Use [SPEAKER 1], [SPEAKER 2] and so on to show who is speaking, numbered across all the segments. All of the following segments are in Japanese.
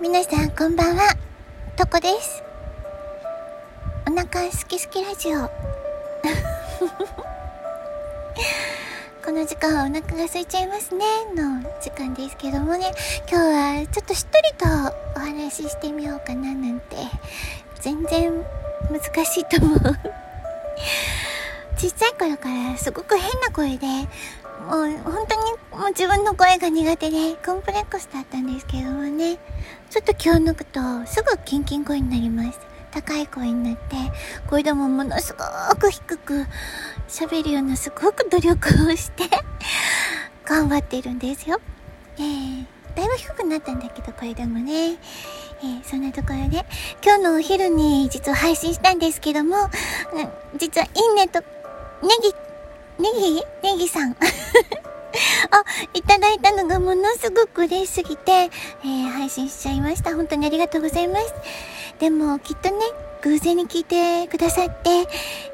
[SPEAKER 1] 皆さんこんばんは。とこです。お腹すきすきラジオ。この時間はお腹が空いちゃいますね。の時間ですけどもね。今日はちょっとしっとりとお話ししてみようかななんて。全然難しいと思う。小さい頃からすごく変な声でもう本当にもう自分の声が苦手でコンプレックスだったんですけどもね。ちょっと気を抜くとすぐキンキン声になります。高い声になって声でもものすごく低く喋るようなすごく努力をして頑張ってるんですよ。えー、だいぶ低くなったんだけどこれでもね。えー、そんなところで、今日のお昼に実は配信したんですけども、実は、いいねと、ネギネギネギさん。あ、いただいたのがものすごく嬉しすぎて、えー、配信しちゃいました。本当にありがとうございます。でも、きっとね、偶然に聞いてくださって、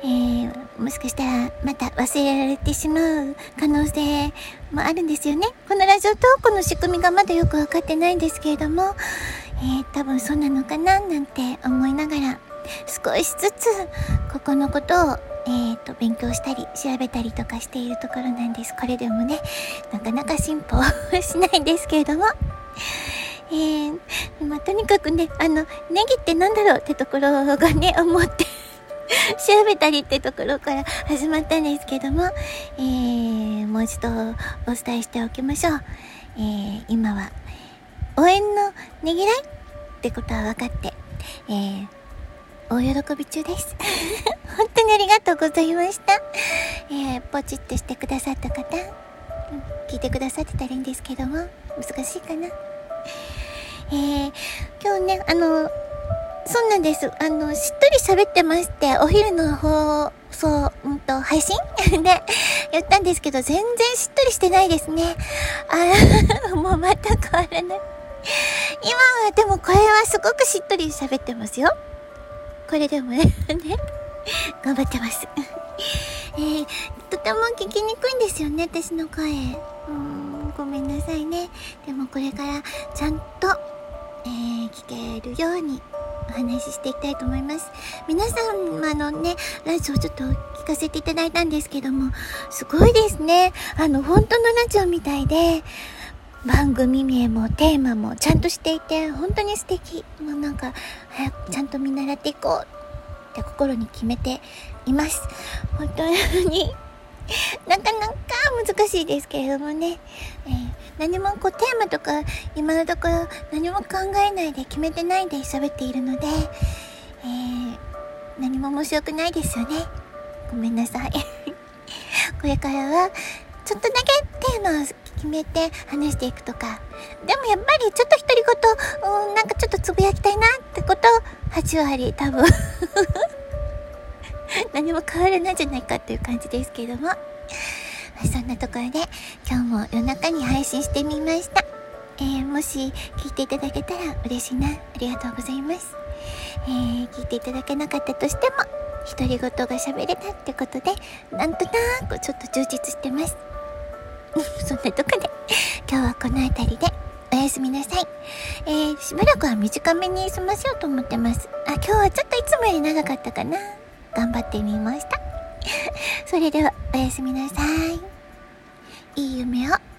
[SPEAKER 1] えー、もしかしたらまた忘れられてしまう可能性もあるんですよね。このラジオトークの仕組みがまだよくわかってないんですけれども、えー、多分そうなのかななんて思いながら、少しずつここのことをえっ、ー、と、勉強したり、調べたりとかしているところなんです。これでもね、なかなか進歩しないんですけれども。えー、まあ、とにかくね、あの、ネギってなんだろうってところがね、思って 調べたりってところから始まったんですけども、えー、もう一度お伝えしておきましょう。えー、今は、応援のねぎらいってことは分かって、えー、大喜び中です。本当にありがとうございました。えー、ポチッとしてくださった方、うん、聞いてくださってたらいいんですけども、難しいかな。えー、今日ね、あの、そうなんです。あの、しっとり喋ってまして、お昼の放送、うんと、配信？で言ったんですけど、全然しっとりしてないですね。あ もうまた変わらない。今はでもこれはすごくしっとり喋ってますよ。これでも ね、頑張ってます。えー、とても聞きにくいんですよね、私の声。うん、ごめんなさいね。でもこれからちゃんと、えー、聞けるようにお話ししていきたいと思います。皆さん、あのね、ラジオちょっと聞かせていただいたんですけども、すごいですね。あの、本当のラジオみたいで、番組名もテーマもちゃんとしていて、本当に素敵。もうなんか、早くちゃんと見習っていこうって心に決めています。本当に なかなか難しいですけれどもね。えー、何もこうテーマとか今のところ何も考えないで決めてないで喋っているので、えー、何も面白くないですよね。ごめんなさい。これからはちょっとだけテーマを決めて話していくとか。でもやっぱりちょっと独り言、うん、なんかちょっとつぶやきたいなってこと、8割多分 何も変わらないじゃないかっていう感じですけども。そんなところで今日も夜中に配信してみました。えー、もし聞いていただけたら嬉しいな。ありがとうございます。えー、聞いていただけなかったとしても、独り言が喋れたってことで、なんとなくちょっと充実してます。そんなとこで、今日はこの辺りで、おやすみなさい。えー、しばらくは短めに済ませようと思ってます。あ、今日はちょっといつもより長かったかな。頑張ってみました。それでは、おやすみなさい。いい夢を。